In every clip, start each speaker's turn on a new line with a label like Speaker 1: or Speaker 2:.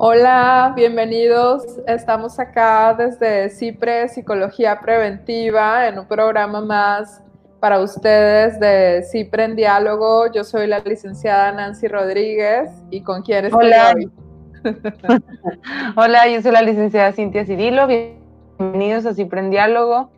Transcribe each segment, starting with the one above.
Speaker 1: Hola, bienvenidos. Estamos acá desde CIPRE Psicología Preventiva en un programa más para ustedes de CIPRE en Diálogo. Yo soy la licenciada Nancy Rodríguez y con quién estoy
Speaker 2: Hola. Hola, yo soy la licenciada Cintia Cirilo. Bienvenidos a CIPRE en Diálogo.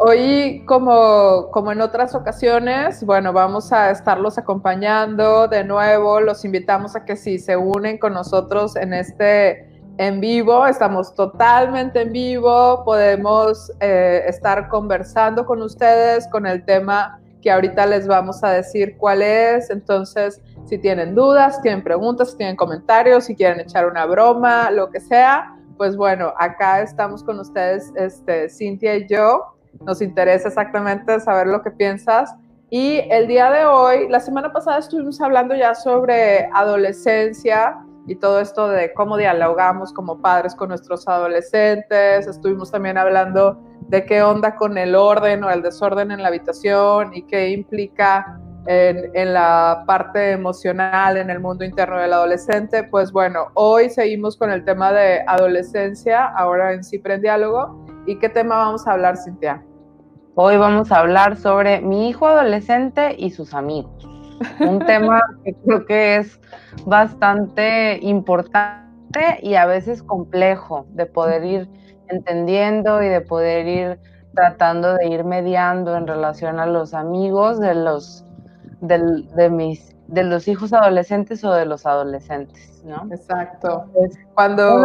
Speaker 1: Hoy, como, como en otras ocasiones, bueno, vamos a estarlos acompañando de nuevo. Los invitamos a que si se unen con nosotros en este en vivo, estamos totalmente en vivo, podemos eh, estar conversando con ustedes con el tema que ahorita les vamos a decir cuál es. Entonces, si tienen dudas, tienen preguntas, si tienen comentarios, si quieren echar una broma, lo que sea, pues bueno, acá estamos con ustedes, este, Cintia y yo nos interesa exactamente saber lo que piensas. Y el día de hoy, la semana pasada estuvimos hablando ya sobre adolescencia y todo esto de cómo dialogamos como padres con nuestros adolescentes. Estuvimos también hablando de qué onda con el orden o el desorden en la habitación y qué implica en, la parte emocional, en el mundo interno del adolescente. Pues bueno, hoy seguimos con el tema de adolescencia, ahora en Cipre en Diálogo. ¿Y qué tema vamos a hablar, Cintia?
Speaker 2: Hoy vamos a hablar sobre mi hijo adolescente y sus amigos. Un tema que creo que es bastante importante y a veces complejo de poder ir entendiendo y de poder ir tratando de ir mediando en relación a los amigos de los de mis de los hijos adolescentes o de los adolescentes, ¿no?
Speaker 1: Exacto. Cuando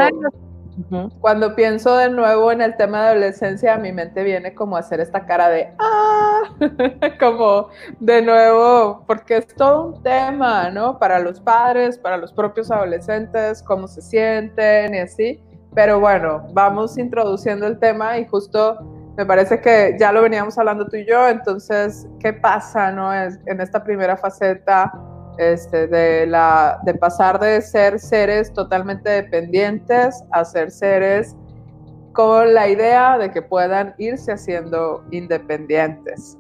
Speaker 1: cuando pienso de nuevo en el tema de adolescencia, a mi mente viene como hacer esta cara de ¡ah! como de nuevo, porque es todo un tema, ¿no? Para los padres, para los propios adolescentes, cómo se sienten y así. Pero bueno, vamos introduciendo el tema y justo me parece que ya lo veníamos hablando tú y yo, entonces, ¿qué pasa, no? En esta primera faceta este, de, la, de pasar de ser seres totalmente dependientes a ser seres con la idea de que puedan irse haciendo independientes.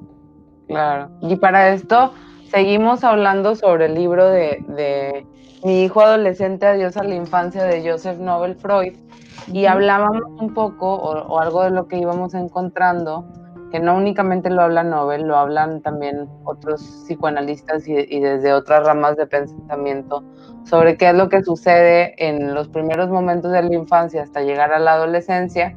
Speaker 2: Claro, y para esto seguimos hablando sobre el libro de, de Mi hijo adolescente, Adiós a la infancia de Joseph Nobel Freud, y hablábamos un poco, o, o algo de lo que íbamos encontrando, que no únicamente lo habla Nobel, lo hablan también otros psicoanalistas y, y, desde otras ramas de pensamiento sobre qué es lo que sucede en los primeros momentos de la infancia hasta llegar a la adolescencia.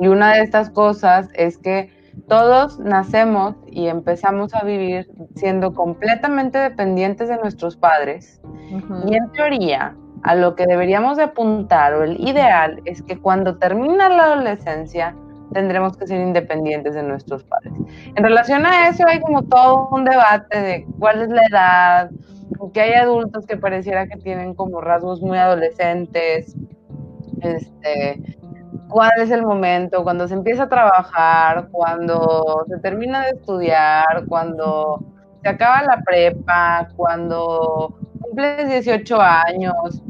Speaker 2: Y una de estas cosas es que todos nacemos y empezamos a vivir siendo completamente dependientes de nuestros padres. Uh -huh. Y en teoría, a lo que deberíamos de apuntar o el ideal es que cuando termina la adolescencia, tendremos que ser independientes de nuestros padres. En relación a eso hay como todo un debate de cuál es la edad, que hay adultos que pareciera que tienen como rasgos muy adolescentes, este, cuál es el momento, cuando se empieza a trabajar, cuando se termina de estudiar, cuando se acaba la prepa, cuando cumples 18 años,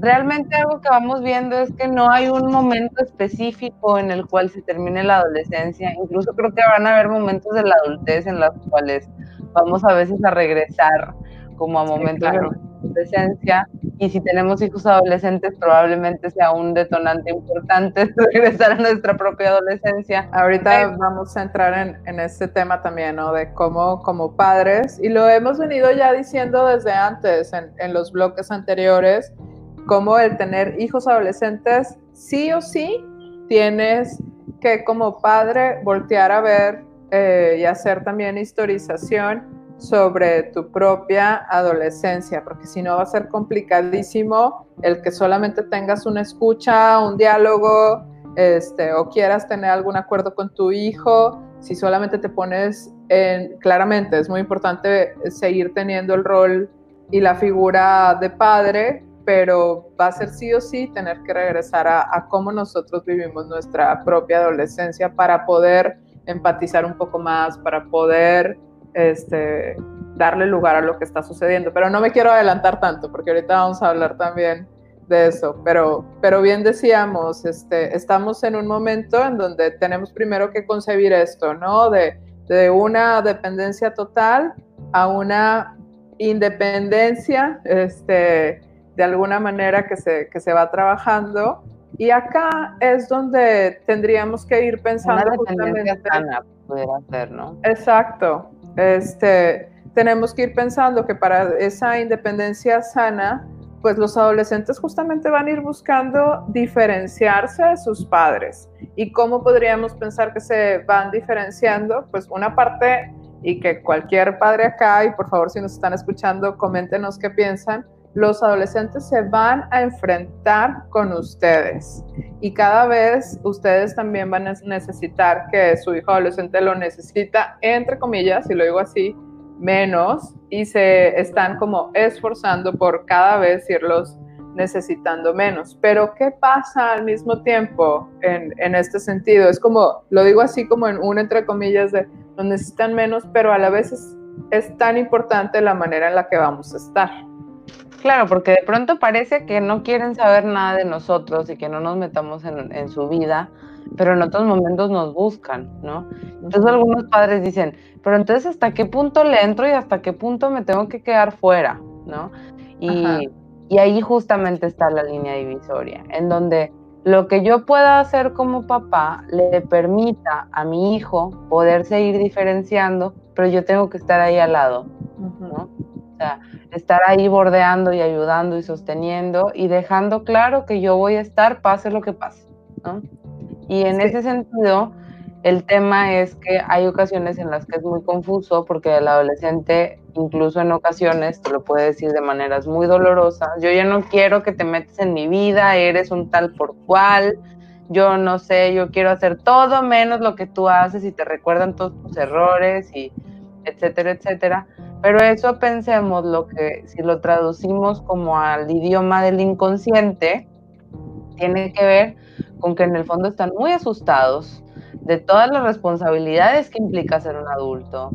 Speaker 2: realmente algo que vamos viendo es que no hay un momento específico en el cual se termine la adolescencia. Incluso creo que van a haber momentos de la adultez en los cuales vamos a veces a regresar como a momentos sí, claro. de adolescencia. Y si tenemos hijos adolescentes, probablemente sea un detonante importante regresar a nuestra propia adolescencia.
Speaker 1: Ahorita vamos a entrar en, en este tema también, ¿no? De cómo como padres, y lo hemos venido ya diciendo desde antes, en, en los bloques anteriores, como el tener hijos adolescentes, sí o sí tienes que como padre voltear a ver eh, y hacer también historización sobre tu propia adolescencia, porque si no va a ser complicadísimo el que solamente tengas una escucha, un diálogo, este, o quieras tener algún acuerdo con tu hijo, si solamente te pones en, claramente es muy importante seguir teniendo el rol y la figura de padre, pero va a ser sí o sí tener que regresar a, cómo nosotros vivimos nuestra propia adolescencia para poder empatizar un poco más, para poder este, darle lugar a lo que está sucediendo. Pero no me quiero adelantar tanto, porque ahorita vamos a hablar también de eso. Pero, pero bien decíamos, este, estamos en un momento en donde tenemos primero que concebir esto, ¿no? De, de una dependencia total a una independencia, este, de alguna manera que se, que se va trabajando. Y acá es donde tendríamos que ir pensando
Speaker 2: justamente. Sana, poder hacer, ¿no?
Speaker 1: Exacto. Este, tenemos que ir pensando que para esa independencia sana, pues los adolescentes justamente van a ir buscando diferenciarse de sus padres. ¿Y cómo podríamos pensar que se van diferenciando? Pues una parte, y que cualquier padre acá, y por favor si nos están escuchando, coméntenos qué piensan, los adolescentes se van a enfrentar con ustedes y cada vez ustedes también van a necesitar que su hijo adolescente lo necesita, entre comillas, y lo digo así, menos y se están como esforzando por cada vez irlos necesitando menos. Pero ¿qué pasa al mismo tiempo en, este sentido? Es como, lo digo así como en un entre comillas de, lo necesitan menos, pero a la vez es tan importante la manera en la que vamos a estar.
Speaker 2: Claro, porque de pronto parece que no quieren saber nada de nosotros y que no nos metamos en, en, su vida, pero en otros momentos nos buscan, ¿no? Entonces algunos padres dicen, pero entonces hasta qué punto le entro y hasta qué punto me tengo que quedar fuera, ¿no? Y, y ahí justamente está la línea divisoria, en donde lo que yo pueda hacer como papá le permita a mi hijo poder seguir diferenciando, pero yo tengo que estar ahí al lado, ¿no? sea, estar ahí bordeando y ayudando y sosteniendo y dejando claro que yo voy a estar pase lo que pase, ¿no? Y en ese sentido, el tema es que hay ocasiones en las que es muy confuso porque el adolescente, incluso en ocasiones, te lo puede decir de maneras muy dolorosas, yo ya no quiero que te metas en mi vida, eres un tal por cual, yo no sé, yo quiero hacer todo menos lo que tú haces y te recuerdan todos tus errores y etcétera, etcétera. Pero eso pensemos lo que, si lo traducimos como al idioma del inconsciente, tiene que ver con que en el fondo están muy asustados de todas las responsabilidades que implica ser un adulto,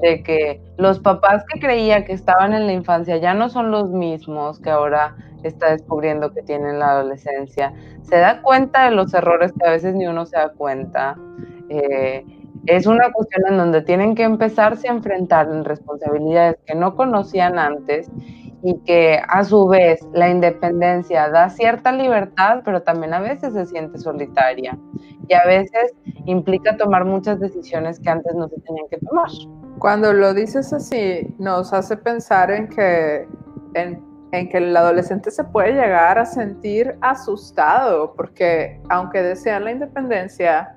Speaker 2: de que los papás que creía que estaban en la infancia ya no son los mismos que ahora está descubriendo que tienen la adolescencia, se da cuenta de los errores que a veces ni uno se da cuenta. Eh, es una cuestión en donde tienen que empezarse a enfrentar en responsabilidades que no conocían antes y que a su vez la independencia da cierta libertad, pero también a veces se siente solitaria y a veces implica tomar muchas decisiones que antes no se tenían que tomar.
Speaker 1: Cuando lo dices así, nos hace pensar en que, en, en que el adolescente se puede llegar a sentir asustado, porque aunque desean la independencia,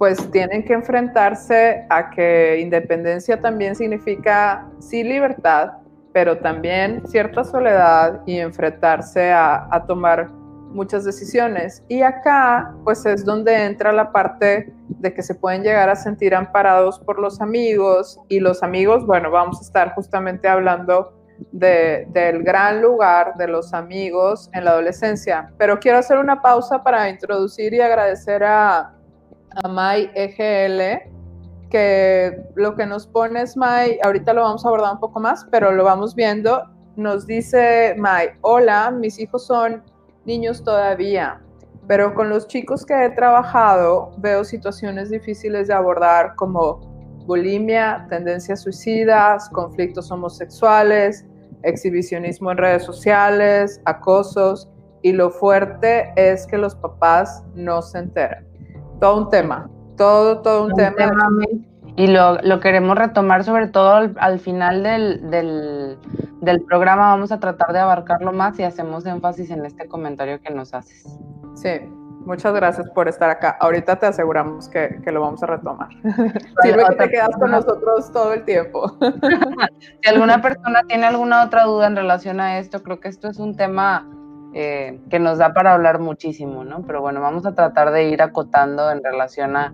Speaker 1: pues tienen que enfrentarse a que independencia también significa sí libertad, pero también cierta soledad y enfrentarse a, tomar muchas decisiones. Y acá, pues es donde entra la parte de que se pueden llegar a sentir amparados por los amigos y los amigos, bueno, vamos a estar justamente hablando del gran lugar de los amigos en la adolescencia. Pero quiero hacer una pausa para introducir y agradecer a a EGL, que lo que nos pone es Mai, ahorita lo vamos a abordar un poco más, pero lo vamos viendo. Nos dice Mai, hola, mis hijos son niños todavía, pero con los chicos que he trabajado veo situaciones difíciles de abordar como bulimia, tendencias suicidas, conflictos homosexuales, exhibicionismo en redes sociales, acosos, y lo fuerte es que los papás no se enteran todo un tema, todo, todo un, tema.
Speaker 2: Y lo, queremos retomar sobre todo al, final del, del, programa, vamos a tratar de abarcarlo más y hacemos énfasis en este comentario que nos haces.
Speaker 1: Sí, muchas gracias por estar acá. Ahorita te aseguramos que, lo vamos a retomar. Sirve que te quedas con nosotros todo el tiempo.
Speaker 2: si alguna persona tiene alguna otra duda en relación a esto, creo que esto es un tema eh, que nos da para hablar muchísimo, ¿no? Pero bueno, vamos a tratar de ir acotando en relación a,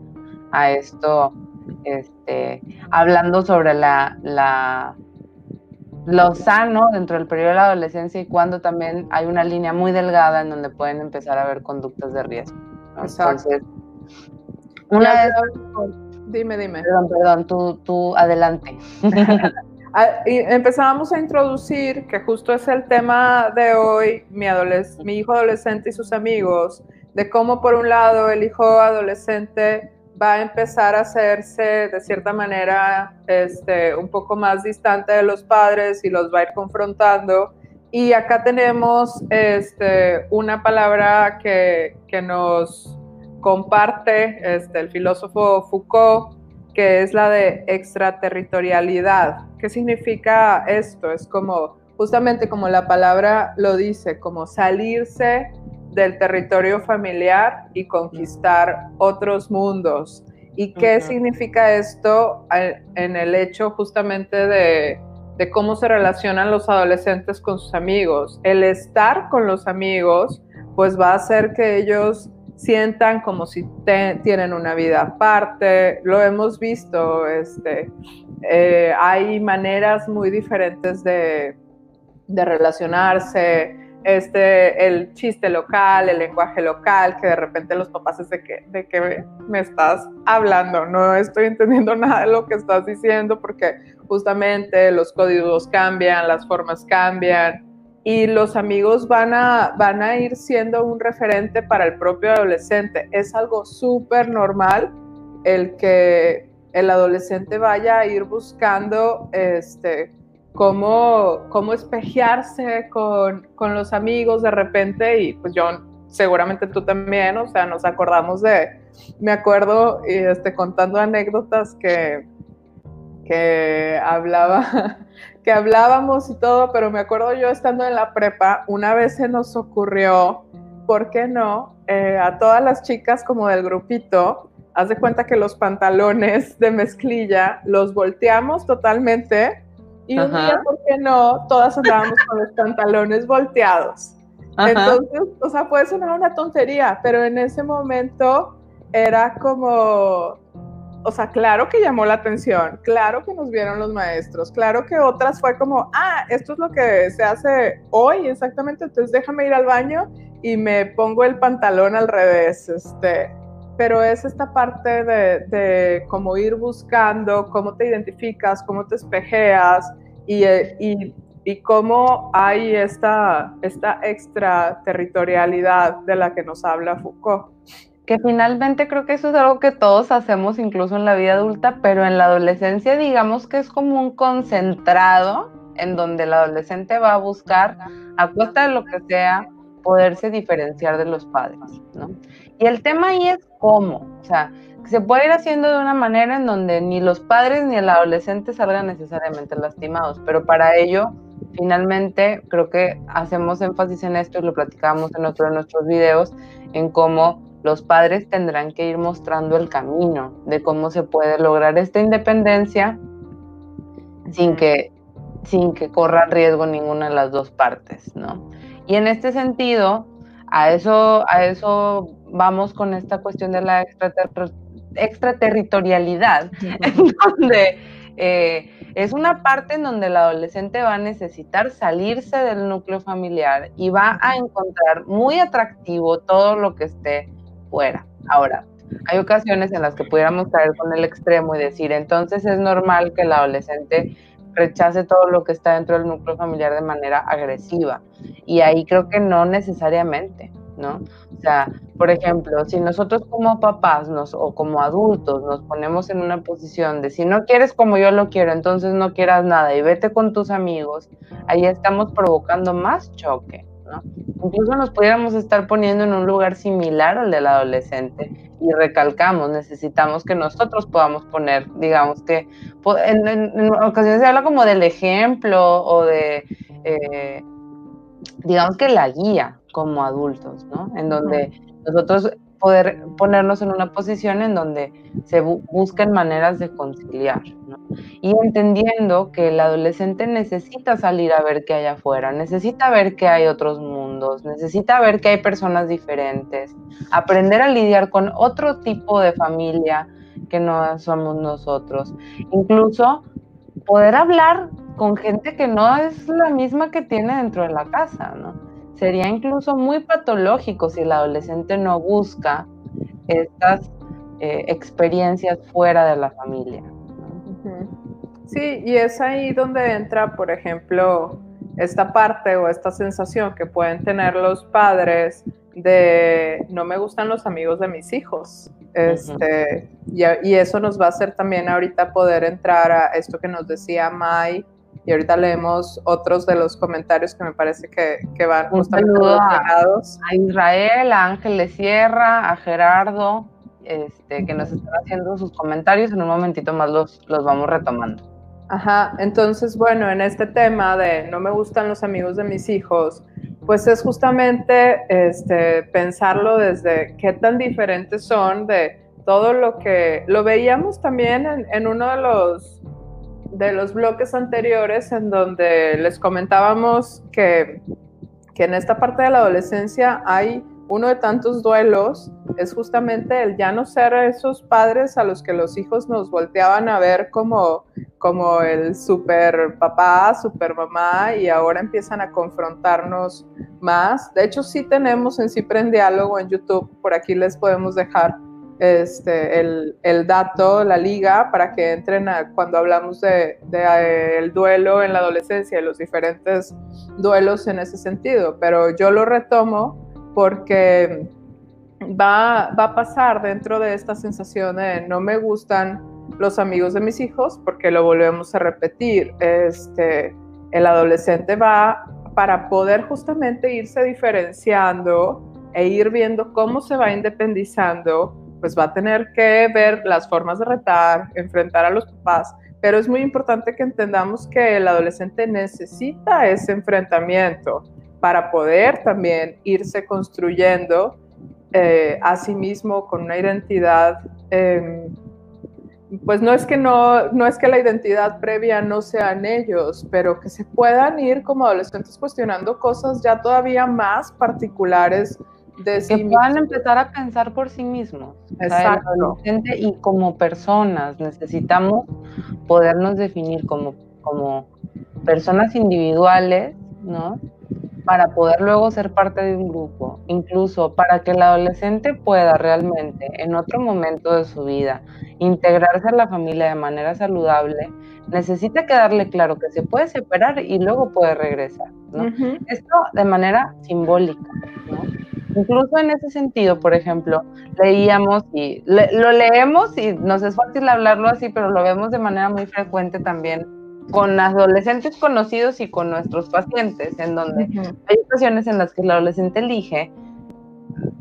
Speaker 2: esto, este, hablando sobre la, lo sano dentro del periodo de la adolescencia y cuando también hay una línea muy delgada en donde pueden empezar a haber conductas de riesgo. Entonces,
Speaker 1: una vez... Dime, dime.
Speaker 2: Perdón, perdón, tú, tú adelante.
Speaker 1: Ah, empezábamos a introducir, que justo es el tema de hoy, mi, hijo adolescente y sus amigos, de cómo por un lado el hijo adolescente va a empezar a hacerse de cierta manera este, un poco más distante de los padres y los va a ir confrontando. Y acá tenemos este, una palabra que, que nos comparte este, el filósofo Foucault, que es la de extraterritorialidad. ¿Qué significa esto? Es como, justamente como la palabra lo dice, como salirse del territorio familiar y conquistar otros mundos. ¿Y qué significa esto en el hecho justamente de, de, cómo se relacionan los adolescentes con sus amigos? El estar con los amigos, pues va a hacer que ellos sientan como si tienen una vida aparte. Lo hemos visto, este, eh, hay maneras muy diferentes de, de relacionarse. Este, el chiste local, el lenguaje local, que de repente los papás es de que, de que me estás hablando, no estoy entendiendo nada de lo que estás diciendo porque justamente los códigos cambian, las formas cambian y los amigos van a, van a ir siendo un referente para el propio adolescente. Es algo súper normal el que el adolescente vaya a ir buscando este, cómo, cómo espejearse con, con, los amigos de repente y pues yo seguramente tú también, o sea, nos acordamos de, me acuerdo este, contando anécdotas que, que hablaba, que hablábamos y todo, pero me acuerdo yo estando en la prepa, una vez se nos ocurrió, ¿por qué no? Eh, a todas las chicas como del grupito, haz de cuenta que los pantalones de mezclilla los volteamos totalmente y un día, ¿por qué no? Todas andábamos con los pantalones volteados. Entonces, o sea, puede sonar una tontería, pero en ese momento era como, o sea, claro que llamó la atención, claro que nos vieron los maestros, claro que otras fue como, ah, esto es lo que se hace hoy exactamente, entonces déjame ir al baño y me pongo el pantalón al revés, este, pero es esta parte de, de cómo ir buscando, cómo te identificas, cómo te espejeas y, y, y cómo hay esta, esta extraterritorialidad de la que nos habla Foucault.
Speaker 2: Que finalmente creo que eso es algo que todos hacemos incluso en la vida adulta, pero en la adolescencia digamos que es como un concentrado en donde el adolescente va a buscar, a costa de lo que sea, poderse diferenciar de los padres, ¿no? Y el tema ahí es cómo, o sea, se puede ir haciendo de una manera en donde ni los padres ni el adolescente salgan necesariamente lastimados, pero para ello, finalmente, creo que hacemos énfasis en esto y lo platicábamos en otro de nuestros videos, en cómo los padres tendrán que ir mostrando el camino de cómo se puede lograr esta independencia sin que, sin que corra riesgo ninguna de las dos partes, ¿no? Y en este sentido, a eso, a eso vamos con esta cuestión de la extraterritorialidad, en donde eh, es una parte en donde el adolescente va a necesitar salirse del núcleo familiar y va a encontrar muy atractivo todo lo que esté fuera. Ahora, hay ocasiones en las que pudiéramos caer con el extremo y decir, entonces es normal que el adolescente rechace todo lo que está dentro del núcleo familiar de manera agresiva. Y ahí creo que no necesariamente. ¿no? O sea, por ejemplo, si nosotros como papás nos, o como adultos nos ponemos en una posición de si no quieres como yo lo quiero, entonces no quieras nada y vete con tus amigos, ahí estamos provocando más choque, ¿no? Incluso nos pudiéramos estar poniendo en un lugar similar al del adolescente y recalcamos, necesitamos que nosotros podamos poner, digamos que en, ocasiones se habla como del ejemplo o de... Eh, digamos que la guía como adultos, ¿no? En donde nosotros poder ponernos en una posición en donde se busquen maneras de conciliar, ¿no? Y entendiendo que el adolescente necesita salir a ver qué hay afuera, necesita ver que hay otros mundos, necesita ver que hay personas diferentes, aprender a lidiar con otro tipo de familia que no somos nosotros, incluso poder hablar con gente que no es la misma que tiene dentro de la casa, ¿no? Sería incluso muy patológico si el adolescente no busca estas eh, experiencias fuera de la familia.
Speaker 1: Sí, y es ahí donde entra, por ejemplo, esta parte o esta sensación que pueden tener los padres de no me gustan los amigos de mis hijos. Este, y, eso nos va a hacer también ahorita poder entrar a esto que nos decía Mai. Y ahorita leemos otros de los comentarios que me parece que, que van
Speaker 2: justamente. A, Israel, a Ángeles Sierra, a Gerardo, este, que nos están haciendo sus comentarios. En un momentito más los, los vamos retomando.
Speaker 1: Ajá, entonces, bueno, en este tema de no me gustan los amigos de mis hijos, pues es justamente este, pensarlo desde qué tan diferentes son de todo lo que lo veíamos también en, uno de los, de los bloques anteriores en donde les comentábamos que, que en esta parte de la adolescencia hay uno de tantos duelos es justamente el ya no ser esos padres a los que los hijos nos volteaban a ver como, como el super papá, super mamá y ahora empiezan a confrontarnos más. De hecho, sí tenemos en Cipre en Diálogo en YouTube, por aquí les podemos dejar este, el, dato, la liga, para que entren cuando hablamos de, eh, el duelo en la adolescencia y los diferentes duelos en ese sentido. Pero yo lo retomo porque va, a pasar dentro de esta sensación de no me gustan los amigos de mis hijos, porque lo volvemos a repetir, este, el adolescente va para poder justamente irse diferenciando e ir viendo cómo se va independizando, pues va a tener que ver las formas de retar, enfrentar a los papás, pero es muy importante que entendamos que el adolescente necesita ese enfrentamiento para poder también irse construyendo eh, a sí mismo con una identidad, em, pues no es que no, no es que la identidad previa no sean ellos, pero que se puedan ir como adolescentes cuestionando cosas ya todavía más particulares de
Speaker 2: sí que puedan empezar a pensar por sí mismos.
Speaker 1: Exacto.
Speaker 2: y como personas necesitamos podernos definir como, como personas individuales, ¿no? para poder luego ser parte de un grupo, incluso para que el adolescente pueda realmente en otro momento de su vida integrarse a la familia de manera saludable, necesita quedarle claro que se puede separar y luego puede regresar. Esto de manera simbólica. Incluso en ese sentido, por ejemplo, leíamos y lo leemos y nos es fácil hablarlo así, pero lo vemos de manera muy frecuente también con adolescentes conocidos y con nuestros pacientes, en donde hay ocasiones en las que el adolescente elige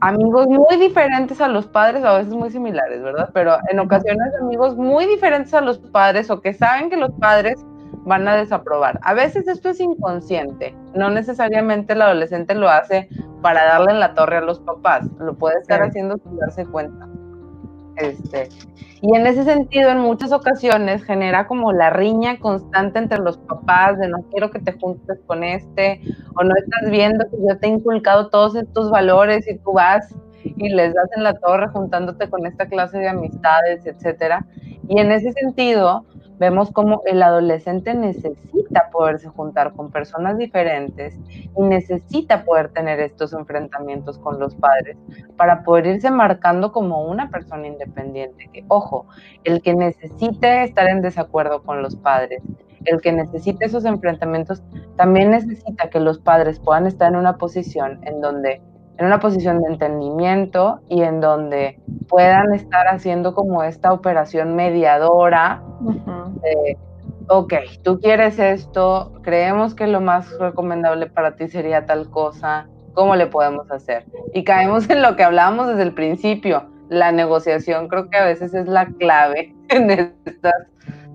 Speaker 2: amigos muy diferentes a los padres, a veces muy similares, ¿verdad? Pero en ocasiones amigos muy diferentes a los padres o que saben que los padres van a desaprobar. A veces esto es inconsciente, no necesariamente el adolescente lo hace para darle en la torre a los papás, lo puede estar haciendo sin darse cuenta. Este, y en ese sentido, en muchas ocasiones genera como la riña constante entre los papás de no quiero que te juntes con este, o no estás viendo que yo te he inculcado todos estos valores y tú vas y les das en la torre juntándote con esta clase de amistades, etcétera. Y en ese sentido, vemos como el adolescente necesita poderse juntar con personas diferentes y necesita poder tener estos enfrentamientos con los padres para poder irse marcando como una persona independiente. Que, ojo, el que necesite estar en desacuerdo con los padres, el que necesite esos enfrentamientos, también necesita que los padres puedan estar en una posición en donde en una posición de entendimiento y en donde puedan estar haciendo como esta operación mediadora de, ok, tú quieres esto, creemos que lo más recomendable para ti sería tal cosa, ¿cómo le podemos hacer? Y caemos en lo que hablábamos desde el principio, la negociación creo que a veces es la clave en estas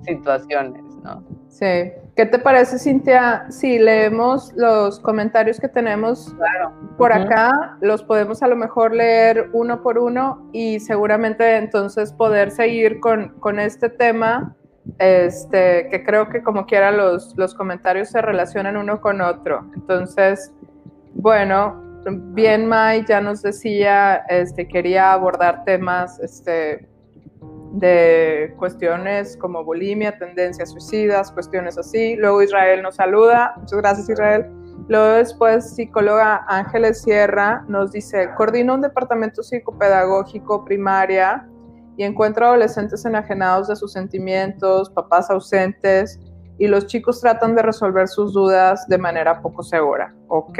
Speaker 2: situaciones, ¿no?
Speaker 1: Sí. ¿Qué te parece, Cintia? Si leemos los comentarios que tenemos por acá, los podemos a lo mejor leer uno por uno y seguramente entonces poder seguir con, este tema, este, que creo que como quiera los, los comentarios se relacionan uno con otro. Entonces, bueno, bien Mai ya nos decía, este, quería abordar temas este, de cuestiones como bulimia, tendencias suicidas, cuestiones así. Luego Israel nos saluda. Muchas gracias Israel. Luego después psicóloga Ángeles Sierra nos dice, coordina un departamento psicopedagógico primaria y encuentra adolescentes enajenados de sus sentimientos, papás ausentes y los chicos tratan de resolver sus dudas de manera poco segura. ¿Ok?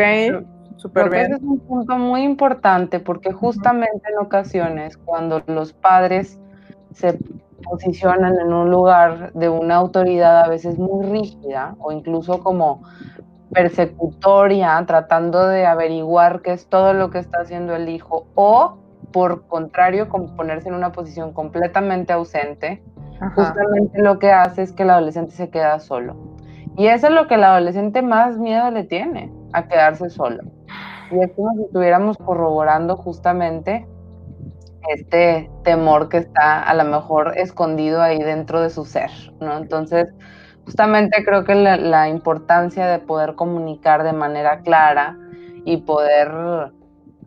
Speaker 2: Súper bien. Ese es un punto muy importante porque justamente en ocasiones cuando los padres se posicionan en un lugar de una autoridad a veces muy rígida o incluso como persecutoria, tratando de averiguar qué es todo lo que está haciendo el hijo, o por contrario, como ponerse en una posición completamente ausente, justamente lo que hace es que el adolescente se queda solo. Y eso es lo que el adolescente más miedo le tiene, a quedarse solo. Y es como si estuviéramos corroborando justamente este temor que está a lo mejor escondido ahí dentro de su ser, ¿no? Entonces, justamente creo que la, importancia de poder comunicar de manera clara y poder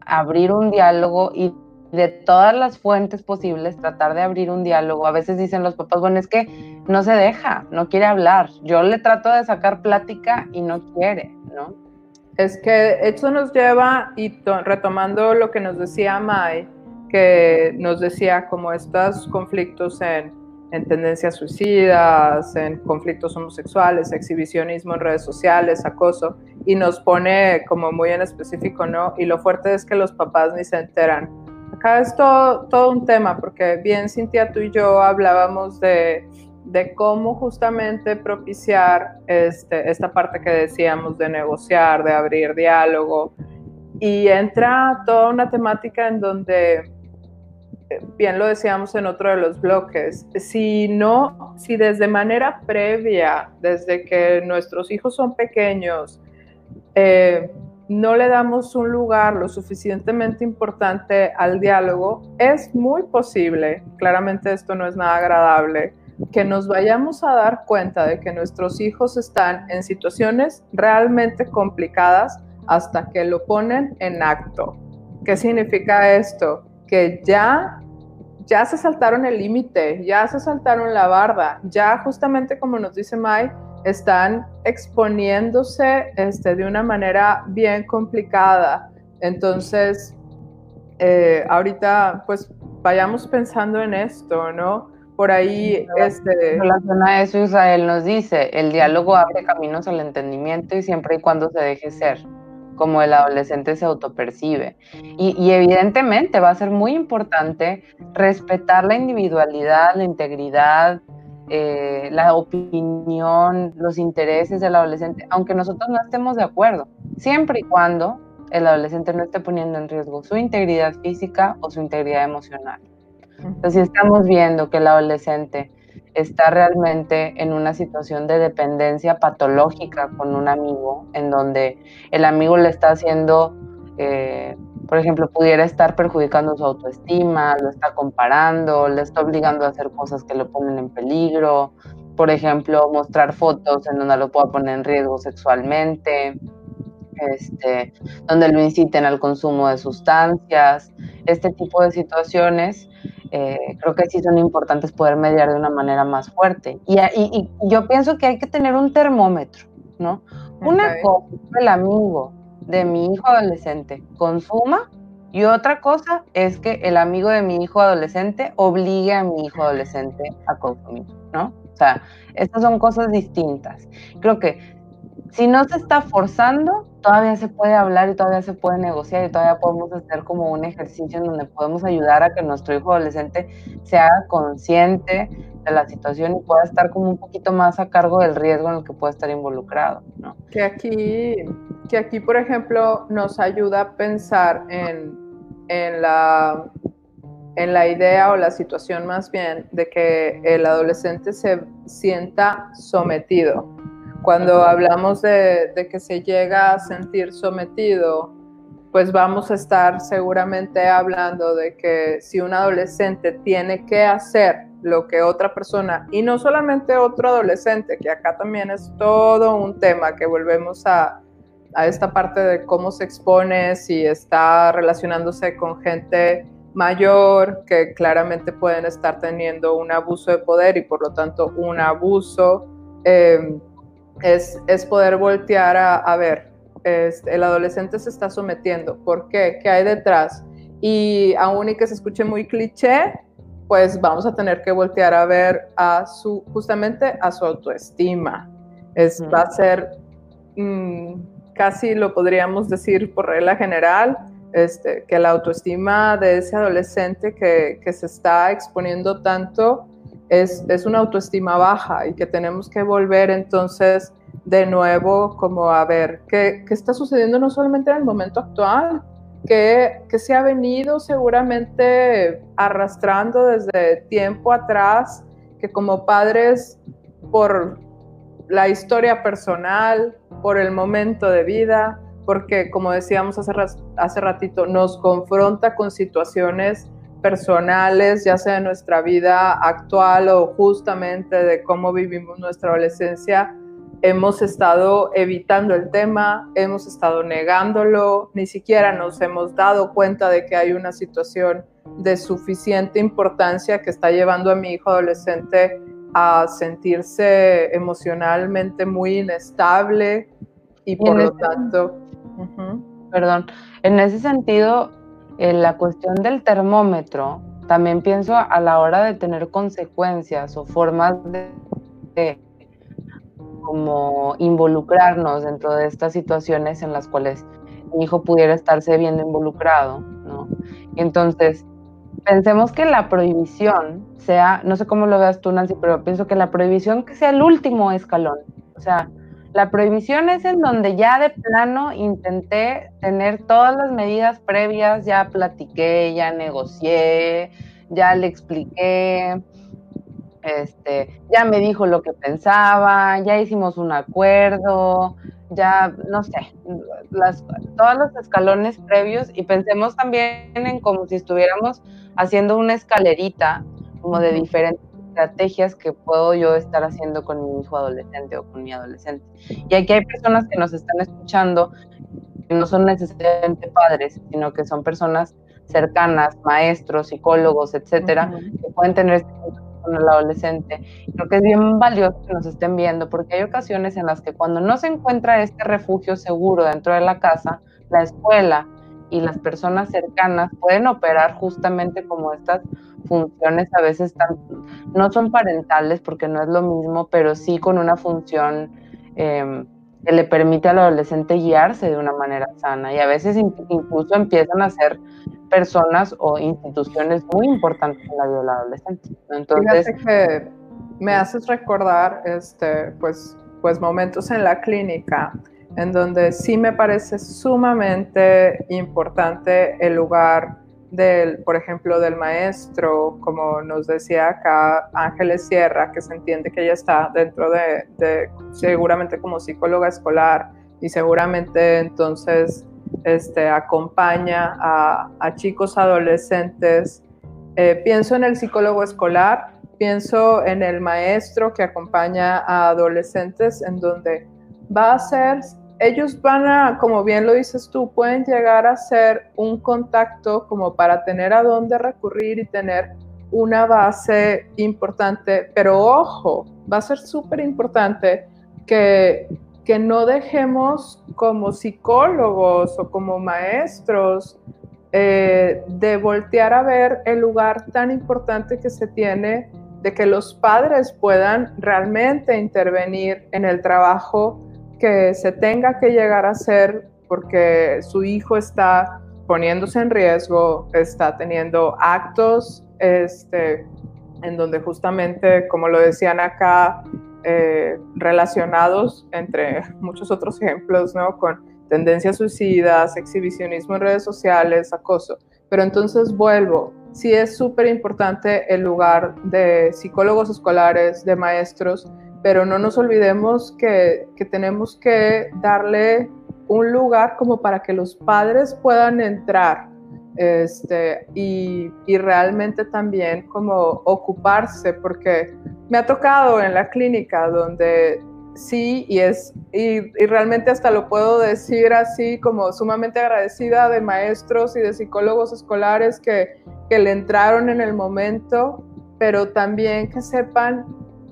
Speaker 2: abrir un diálogo y de todas las fuentes posibles tratar de abrir un diálogo. A veces dicen los papás, bueno, es que no se deja, no quiere hablar. Yo le trato de sacar plática y no quiere, ¿no?
Speaker 1: Es que eso nos lleva, y retomando lo que nos decía Mai, que nos decía como estos conflictos en, en tendencias suicidas, en conflictos homosexuales, exhibicionismo en redes sociales, acoso, y nos pone como muy en específico, ¿no? Y lo fuerte es que los papás ni se enteran. Acá es todo, todo un tema, porque bien Cintia, tú y yo hablábamos de, de cómo justamente propiciar este, esta parte que decíamos de negociar, de abrir diálogo, y entra toda una temática en donde bien lo decíamos en otro de los bloques, si no, si desde manera previa, desde que nuestros hijos son pequeños, eh, no le damos un lugar lo suficientemente importante al diálogo, es muy posible, claramente esto no es nada agradable, que nos vayamos a dar cuenta de que nuestros hijos están en situaciones realmente complicadas hasta que lo ponen en acto. ¿Qué significa esto? Que ya ya se saltaron el límite, ya se saltaron la barda, ya justamente como nos dice Mai, están exponiéndose este, de una manera bien complicada. Entonces, eh, ahorita pues vayamos pensando en esto, ¿no? Por ahí, este...
Speaker 2: En relación a eso, Israel nos dice, el diálogo abre caminos al entendimiento y siempre y cuando se deje ser como el adolescente se autopercibe. Y, evidentemente va a ser muy importante respetar la individualidad, la integridad, eh, la opinión, los intereses del adolescente, aunque nosotros no estemos de acuerdo, siempre y cuando el adolescente no esté poniendo en riesgo su integridad física o su integridad emocional. Entonces, si estamos viendo que el adolescente está realmente en una situación de dependencia patológica con un amigo, en donde el amigo le está haciendo, eh, por ejemplo, pudiera estar perjudicando su autoestima, lo está comparando, le está obligando a hacer cosas que lo ponen en peligro, por ejemplo, mostrar fotos en donde lo pueda poner en riesgo sexualmente, este, donde lo inciten al consumo de sustancias, este tipo de situaciones eh, creo que sí son importantes poder mediar de una manera más fuerte. Y, y, yo pienso que hay que tener un termómetro, ¿no? Una cosa el amigo de mi hijo adolescente consuma y otra cosa es que el amigo de mi hijo adolescente obligue a mi hijo adolescente a consumir, ¿no? O sea, estas son cosas distintas. Creo que si no se está forzando, todavía se puede hablar y todavía se puede negociar y todavía podemos hacer como un ejercicio en donde podemos ayudar a que nuestro hijo adolescente se haga consciente de la situación y pueda estar como un poquito más a cargo del riesgo en el que puede estar involucrado, ¿no?
Speaker 1: Que aquí, que aquí, por ejemplo, nos ayuda a pensar en, en la en la idea o la situación más bien de que el adolescente se sienta sometido, cuando hablamos de, que se llega a sentir sometido, pues vamos a estar seguramente hablando de que si un adolescente tiene que hacer lo que otra persona, y no solamente otro adolescente, que acá también es todo un tema que volvemos a, a esta parte de cómo se expone, si está relacionándose con gente mayor, que claramente pueden estar teniendo un abuso de poder y por lo tanto un abuso, eh, es, es, poder voltear a, a ver, el adolescente se está sometiendo, ¿por qué? ¿Qué hay detrás? Y aún y que se escuche muy cliché, pues vamos a tener que voltear a ver a su, justamente a su autoestima. Es, Va a ser mm, casi lo podríamos decir por regla general, este, que la autoestima de ese adolescente que, que se está exponiendo tanto es, es, una autoestima baja y que tenemos que volver entonces de nuevo como a ver qué, qué está sucediendo no solamente en el momento actual, que, que, se ha venido seguramente arrastrando desde tiempo atrás, que como padres, por la historia personal, por el momento de vida, porque como decíamos hace, hace ratito, nos confronta con situaciones personales, ya sea de nuestra vida actual o justamente de cómo vivimos nuestra adolescencia, hemos estado evitando el tema, hemos estado negándolo, ni siquiera nos hemos dado cuenta de que hay una situación de suficiente importancia que está llevando a mi hijo adolescente a sentirse emocionalmente muy inestable y por lo tanto...
Speaker 2: Perdón, en ese sentido, en la cuestión del termómetro, también pienso a la hora de tener consecuencias o formas de como involucrarnos dentro de estas situaciones en las cuales mi hijo pudiera estarse viendo involucrado, ¿no? Entonces, pensemos que la prohibición sea, no sé cómo lo veas tú, Nancy, pero pienso que la prohibición que sea el último escalón. O sea, la prohibición es en donde ya de plano intenté tener todas las medidas previas, ya platiqué, ya negocié, ya le expliqué, este, ya me dijo lo que pensaba, ya hicimos un acuerdo, ya, no sé, las, todos los escalones previos y pensemos también en como si estuviéramos haciendo una escalerita como de diferentes estrategias que puedo yo estar haciendo con mi hijo adolescente o con mi adolescente. Y aquí hay personas que nos están escuchando que no son necesariamente padres, sino que son personas cercanas, maestros, psicólogos, etcétera, que pueden tener este con el adolescente. Creo que es bien valioso que nos estén viendo porque hay ocasiones en las que cuando no se encuentra este refugio seguro dentro de la casa, la escuela y las personas cercanas pueden operar justamente como estas funciones a veces no son parentales porque no es lo mismo, pero sí con una función em, que le permite al adolescente guiarse de una manera sana y a veces incluso empiezan a ser personas o instituciones muy importantes en la vida del adolescente.
Speaker 1: Entonces, que me haces recordar este, pues, pues momentos en la clínica en donde sí me parece sumamente importante el lugar del, por ejemplo, del maestro, como nos decía acá Ángeles Sierra, que se entiende que ella está dentro de, seguramente como psicóloga escolar y seguramente entonces este, acompaña a, chicos adolescentes. Eh, pienso en el psicólogo escolar, pienso en el maestro que acompaña a adolescentes en donde va a ser, ellos van a, como bien lo dices tú, pueden llegar a ser un contacto como para tener a dónde recurrir y tener una base importante, pero ojo, va a ser súper importante que que no dejemos como psicólogos o como maestros eh, de voltear a ver el lugar tan importante que se tiene de que los padres puedan realmente intervenir en el trabajo que se tenga que llegar a hacer porque su hijo está poniéndose en riesgo, está teniendo actos este, en donde justamente, como lo decían acá, eh, relacionados, entre muchos otros ejemplos, ¿no? Con tendencias suicidas, exhibicionismo en redes sociales, acoso. Pero entonces vuelvo, sí es súper importante el lugar de psicólogos escolares, de maestros, pero no nos olvidemos que, que tenemos que darle un lugar como para que los padres puedan entrar este, y, y, realmente también como ocuparse, porque me ha tocado en la clínica donde sí, y es, y, realmente hasta lo puedo decir así, como sumamente agradecida de maestros y de psicólogos escolares que, que le entraron en el momento, pero también que sepan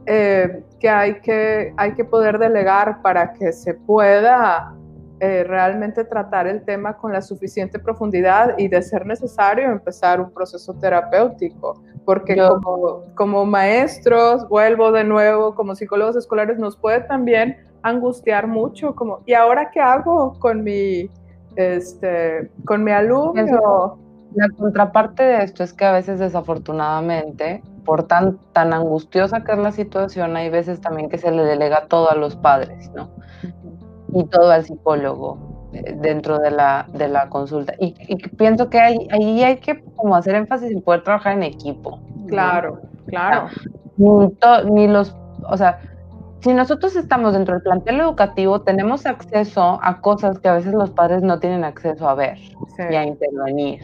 Speaker 1: eh, que, hay que hay que poder delegar para que se pueda eh, realmente tratar el tema con la suficiente profundidad y de ser necesario empezar un proceso terapéutico, porque como, como maestros, vuelvo de nuevo, como psicólogos escolares, nos puede también angustiar mucho, como, ¿y ahora qué hago con mi, este, con mi alumno?
Speaker 2: La contraparte de esto es que a veces desafortunadamente, por tan, tan angustiosa que es la situación, hay veces también que se le delega todo a los padres, ¿no? y todo al psicólogo eh, dentro de la, de la consulta. Y, pienso que hay, ahí hay que como hacer énfasis en poder trabajar en equipo.
Speaker 1: Claro, claro.
Speaker 2: ni, los, o sea, si nosotros estamos dentro del plantel educativo, tenemos acceso a cosas que a veces los padres no tienen acceso a ver y a intervenir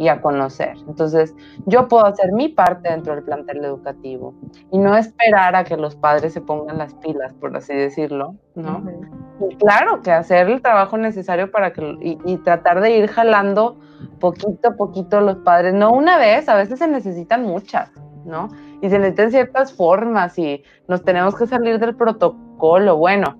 Speaker 2: y a conocer. Entonces, yo puedo hacer mi parte dentro del plantel educativo y no esperar a que los padres se pongan las pilas, por así decirlo, ¿no? Y claro, que hacer el trabajo necesario para que, y, tratar de ir jalando poquito a poquito los padres, no una vez, a veces se necesitan muchas, ¿no? Y se necesitan ciertas formas y nos tenemos que salir del protocolo, bueno,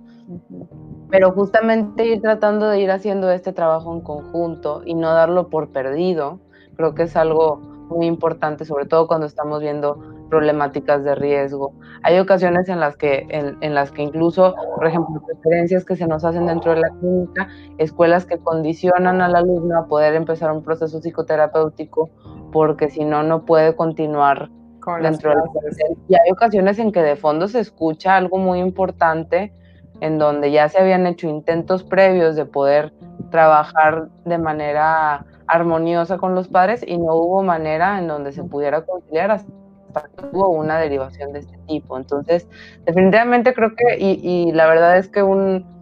Speaker 2: pero justamente ir tratando de ir haciendo este trabajo en conjunto y no darlo por perdido, Creo que es algo muy importante, sobre todo cuando estamos viendo problemáticas de riesgo. Hay ocasiones en las que, en, las que incluso, por ejemplo, preferencias que se nos hacen dentro de la clínica, escuelas que condicionan al alumno a poder empezar un proceso psicoterapéutico, porque si no, no puede continuar dentro del Y hay ocasiones en que de fondo se escucha algo muy importante, en donde ya se habían hecho intentos previos de poder trabajar de manera armoniosa con los padres y no hubo manera en donde se pudiera conciliar hasta que hubo una derivación de este tipo. Entonces, definitivamente creo que, y, la verdad es que un,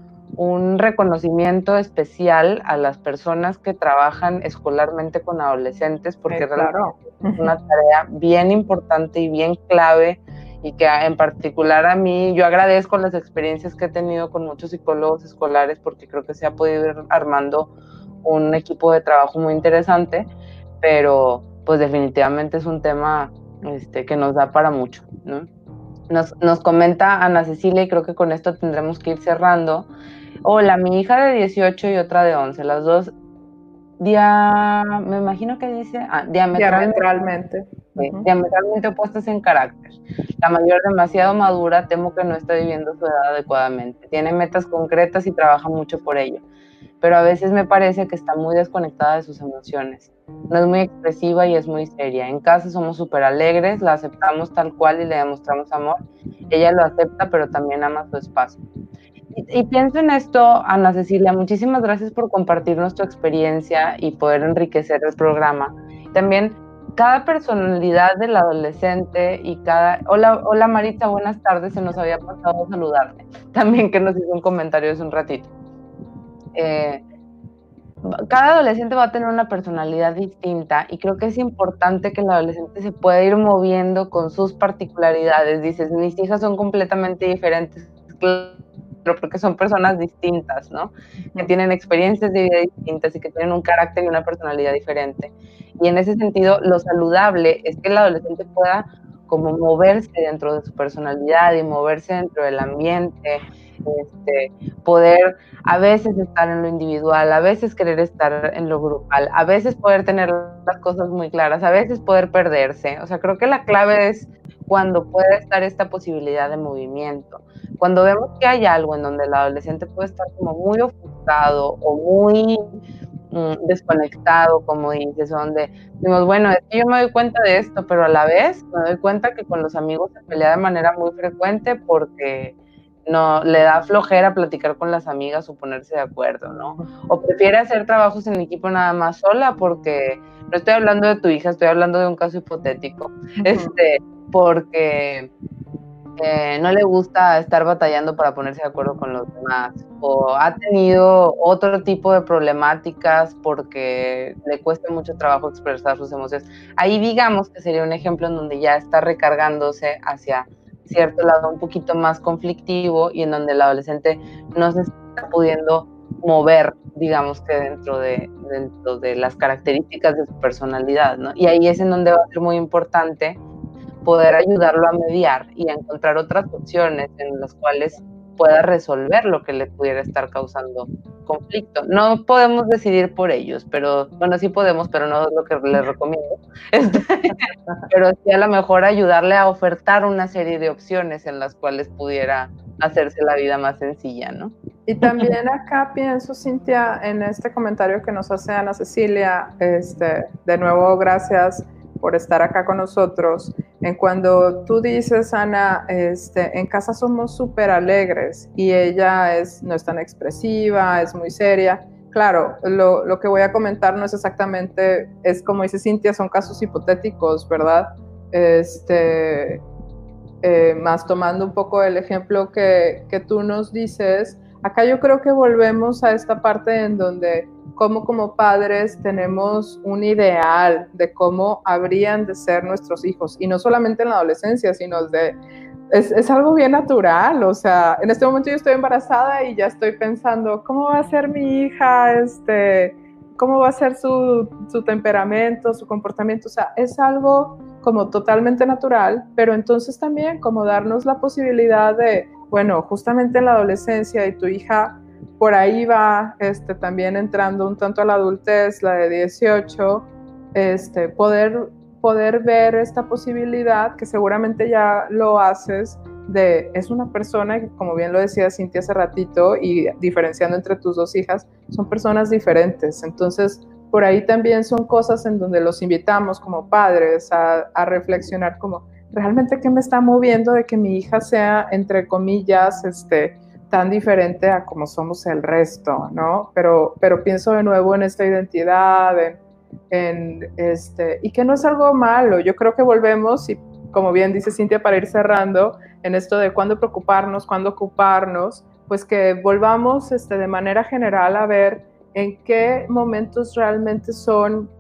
Speaker 2: reconocimiento especial a las personas que trabajan escolarmente con adolescentes, porque realmente es una tarea bien importante y bien clave y que en particular a mí yo agradezco las experiencias que he tenido con muchos psicólogos escolares porque creo que se ha podido ir armando un equipo de trabajo muy interesante, pero pues definitivamente es un tema este, que nos da para mucho. Nos, nos comenta Ana Cecilia y creo que con esto tendremos que ir cerrando. Hola, mi hija de 18 y otra de 11, las dos dia, me imagino que dice ah,
Speaker 1: diametralmente,
Speaker 2: diametralmente, opuestas en carácter. La mayor demasiado madura, temo que no está viviendo su edad adecuadamente. Tiene metas concretas y trabaja mucho por ello pero a veces me parece que está muy desconectada de sus emociones. No es muy expresiva y es muy seria. En casa somos súper alegres, la aceptamos tal cual y le demostramos amor. Ella lo acepta, pero también ama su espacio. Y, pienso en esto, Ana Cecilia, muchísimas gracias por compartirnos tu experiencia y poder enriquecer el programa. También cada personalidad del adolescente y cada... Hola, hola Marita, buenas tardes, se nos había pasado saludarte. También que nos hizo un comentario hace un ratito. Eh, cada adolescente va a tener una personalidad distinta y creo que es importante que el adolescente se pueda ir moviendo con sus particularidades. Dices, mis hijas son completamente diferentes, claro, porque son personas distintas, ¿no? Que tienen experiencias de vida distintas y que tienen un carácter y una personalidad diferente. Y en ese sentido, lo saludable es que el adolescente pueda como moverse dentro de su personalidad y moverse dentro del ambiente, este, poder a veces estar en lo individual, a veces querer estar en lo grupal, a veces poder tener las cosas muy claras, a veces poder perderse. O sea, creo que la clave es cuando puede estar esta posibilidad de movimiento. Cuando vemos que hay algo en donde el adolescente puede estar como muy ofuscado o muy mm, desconectado, como dices, donde decimos, bueno, es que yo me doy cuenta de esto, pero a la vez me doy cuenta que con los amigos se pelea de manera muy frecuente porque no le da flojera platicar con las amigas o ponerse de acuerdo, ¿no? O prefiere hacer trabajos en equipo nada más sola porque no estoy hablando de tu hija, estoy hablando de un caso hipotético. Este, porque eh, no le gusta estar batallando para ponerse de acuerdo con los demás o ha tenido otro tipo de problemáticas porque le cuesta mucho trabajo expresar sus emociones. Ahí digamos que sería un ejemplo en donde ya está recargándose hacia cierto lado un poquito más conflictivo y en donde el adolescente no se está pudiendo mover, digamos que dentro de, dentro de las características de su personalidad, ¿no? Y ahí es en donde va a ser muy importante poder ayudarlo a mediar y a encontrar otras opciones en las cuales pueda resolver lo que le pudiera estar causando conflicto. No podemos decidir por ellos, pero bueno, sí podemos, pero no es lo que les recomiendo. Este, pero sí a lo mejor ayudarle a ofertar una serie de opciones en las cuales pudiera hacerse la vida más sencilla, ¿no?
Speaker 1: Y también acá pienso, Cintia, en este comentario que nos hace Ana Cecilia, este, de nuevo, gracias por estar acá con nosotros. En cuando tú dices, Ana, este, en casa somos súper alegres y ella es, no es tan expresiva, es muy seria. Claro, lo, lo, que voy a comentar no es exactamente, es como dice Cintia, son casos hipotéticos, ¿verdad? Este, eh, más tomando un poco el ejemplo que, que tú nos dices, acá yo creo que volvemos a esta parte en donde cómo como padres tenemos un ideal de cómo habrían de ser nuestros hijos, y no solamente en la adolescencia, sino de... Es, es, algo bien natural, o sea, en este momento yo estoy embarazada y ya estoy pensando, ¿cómo va a ser mi hija? Este, ¿Cómo va a ser su, su temperamento, su comportamiento? O sea, es algo como totalmente natural, pero entonces también como darnos la posibilidad de, bueno, justamente en la adolescencia y tu hija por ahí va este, también entrando un tanto a la adultez, la de 18, este, poder, poder ver esta posibilidad que seguramente ya lo haces de, es una persona que, como bien lo decía Cintia hace ratito, y diferenciando entre tus dos hijas, son personas diferentes. Entonces, por ahí también son cosas en donde los invitamos como padres a, a reflexionar como, ¿realmente qué me está moviendo de que mi hija sea, entre comillas, este, tan diferente a como somos el resto, ¿no? Pero, pero pienso de nuevo en esta identidad, en, este, y que no es algo malo. Yo creo que volvemos, y como bien dice Cintia, para ir cerrando, en esto de cuándo preocuparnos, cuándo ocuparnos, pues que volvamos este, de manera general a ver en qué momentos realmente son,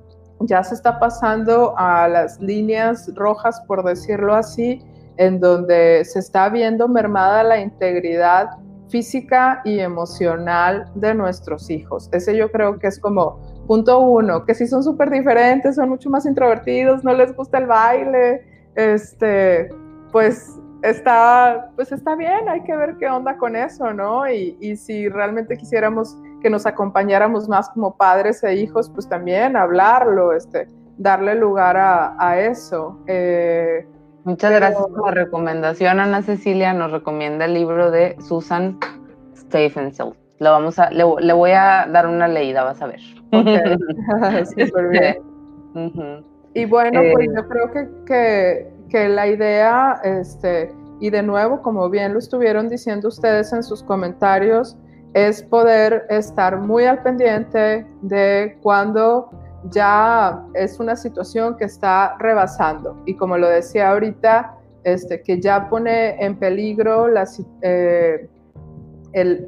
Speaker 1: ya se está pasando a las líneas rojas, por decirlo así, en donde se está viendo mermada la integridad física y emocional de nuestros hijos. Ese yo creo que es como punto uno, que si son súper diferentes, son mucho más introvertidos, no les gusta el baile, este, pues está, pues está bien, hay que ver qué onda con eso, ¿no? Y, y si realmente quisiéramos que nos acompañáramos más como padres e hijos, pues también hablarlo, este, darle lugar a, eso.
Speaker 2: Eh, Muchas gracias por la recomendación. Ana Cecilia nos recomienda el libro de Susan Stephenson. Lo vamos a, le, voy a dar una leída, vas a ver.
Speaker 1: bien. Y bueno, pues eh, yo creo que, que, la idea, este, y de nuevo, como bien lo estuvieron diciendo ustedes en sus comentarios, es poder estar muy al pendiente de cuando ya es una situación que está rebasando y como lo decía ahorita, este, que ya pone en peligro la, eh,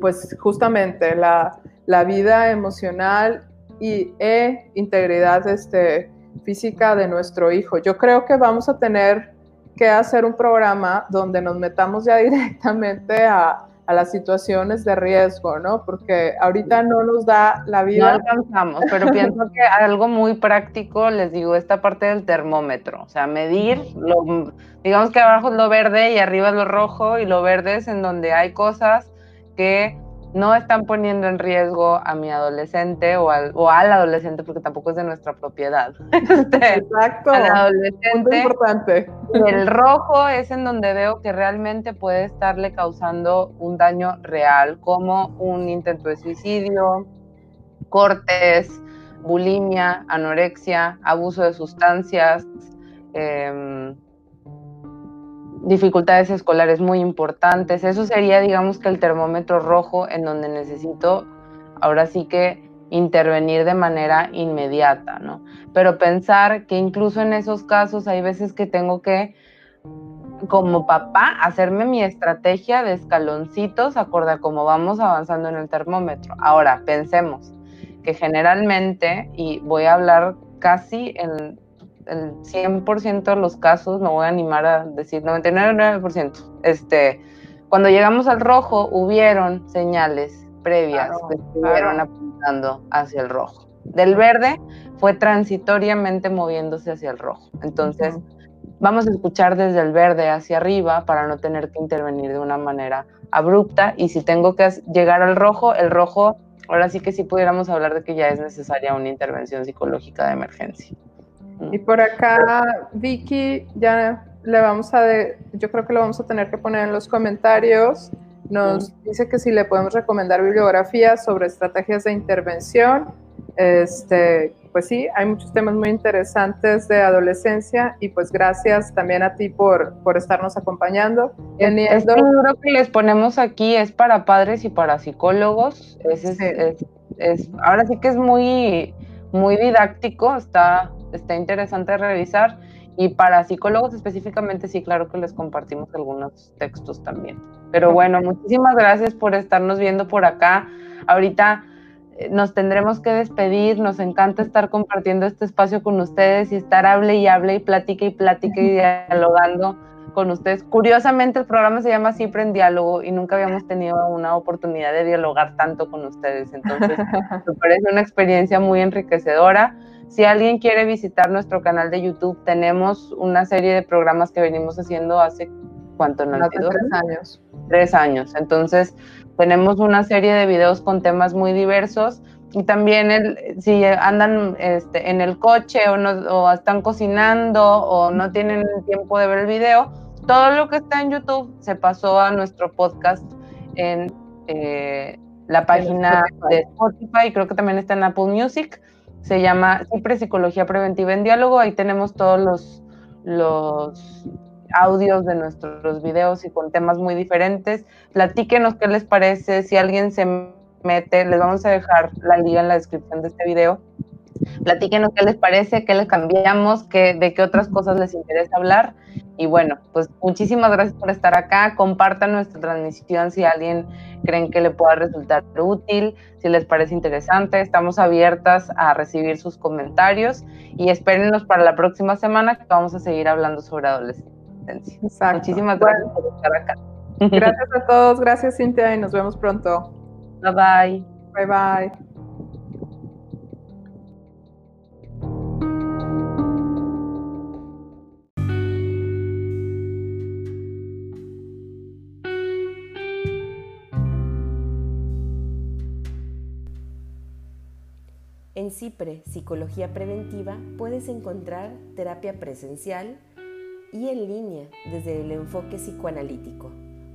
Speaker 1: pues justamente la, la, vida emocional y, e integridad este, física de nuestro hijo. Yo creo que vamos a tener que hacer un programa donde nos metamos ya directamente a, a las situaciones de riesgo, ¿no? Porque ahorita no nos da la vida.
Speaker 2: No alcanzamos, pero pienso que algo muy práctico, les digo, esta parte del termómetro, o sea, medir, lo, digamos que abajo es lo verde y arriba es lo rojo, y lo verde es en donde hay cosas que no están poniendo en riesgo a mi adolescente o al, o al adolescente, porque tampoco es de nuestra propiedad.
Speaker 1: Este, Exacto. Al adolescente. importante.
Speaker 2: El rojo es en donde veo que realmente puede estarle causando un daño real, como un intento de suicidio, cortes, bulimia, anorexia, abuso de sustancias. Eh, dificultades escolares muy importantes. Eso sería, digamos que el termómetro rojo en donde necesito ahora sí que intervenir de manera inmediata, ¿no? Pero pensar que incluso en esos casos hay veces que tengo que, como papá, hacerme mi estrategia de escaloncitos acorde a cómo vamos avanzando en el termómetro. Ahora, pensemos que generalmente, y voy a hablar casi en el 100% de los casos, me voy a animar a decir 99%, este, cuando llegamos al rojo hubieron señales previas que estuvieron apuntando hacia el rojo. Del verde fue transitoriamente moviéndose hacia el rojo. Entonces, vamos a escuchar desde el verde hacia arriba para no tener que intervenir de una manera abrupta y si tengo que llegar al rojo, el rojo, ahora sí que sí pudiéramos hablar de que ya es necesaria una intervención psicológica de emergencia.
Speaker 1: Y por acá, Vicky, ya le vamos a, yo creo que lo vamos a tener que poner en los comentarios. Nos dice que si le podemos recomendar bibliografías sobre estrategias de intervención. Este, pues sí, hay muchos temas muy interesantes de adolescencia y pues gracias también a ti por, por estarnos acompañando.
Speaker 2: Este libro que les ponemos aquí es para padres y para psicólogos. Es, ahora sí que es muy, muy didáctico, está, está interesante revisar. Y para psicólogos específicamente, sí, claro que les compartimos algunos textos también. Pero bueno, muchísimas gracias por estarnos viendo por acá. Ahorita nos tendremos que despedir. Nos encanta estar compartiendo este espacio con ustedes y estar hable y hable y platique y platique y dialogando con ustedes. Curiosamente, el programa se llama Siempre en Diálogo y nunca habíamos tenido una oportunidad de dialogar tanto con ustedes. Entonces, me parece una experiencia muy enriquecedora. Si alguien quiere visitar nuestro canal de YouTube, tenemos una serie de programas que venimos haciendo hace cuánto,
Speaker 1: no Hace tres años.
Speaker 2: Tres años. Entonces, tenemos una serie de videos con temas muy diversos y también el, si andan este, en el coche o, no, o están cocinando o no tienen el tiempo de ver el video, todo lo que está en YouTube se pasó a nuestro podcast en eh, la página de Spotify y creo que también está en Apple Music. Se llama Siempre Psicología Preventiva en Diálogo. Ahí tenemos todos los, los audios de nuestros videos y con temas muy diferentes. Platíquenos qué les parece, si alguien se mete, les vamos a dejar la liga en la descripción de este video. Platíquenos qué les parece, qué les cambiamos, qué, de qué otras cosas les interesa hablar. Y bueno, pues muchísimas gracias por estar acá. Compartan nuestra transmisión si alguien creen que le pueda resultar útil, si les parece interesante. Estamos abiertas a recibir sus comentarios y espérenos para la próxima semana que vamos a seguir hablando sobre adolescencia. Muchísimas gracias por estar acá.
Speaker 1: Gracias a todos, gracias Cintia y nos vemos pronto.
Speaker 2: Bye bye.
Speaker 1: Bye bye.
Speaker 3: En CIPRE, Psicología Preventiva, puedes encontrar terapia presencial, y en línea desde el enfoque psicoanalítico.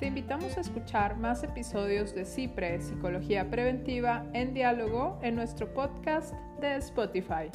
Speaker 1: Te invitamos a escuchar más episodios de CIPRE, Psicología Preventiva, en diálogo en nuestro podcast de Spotify.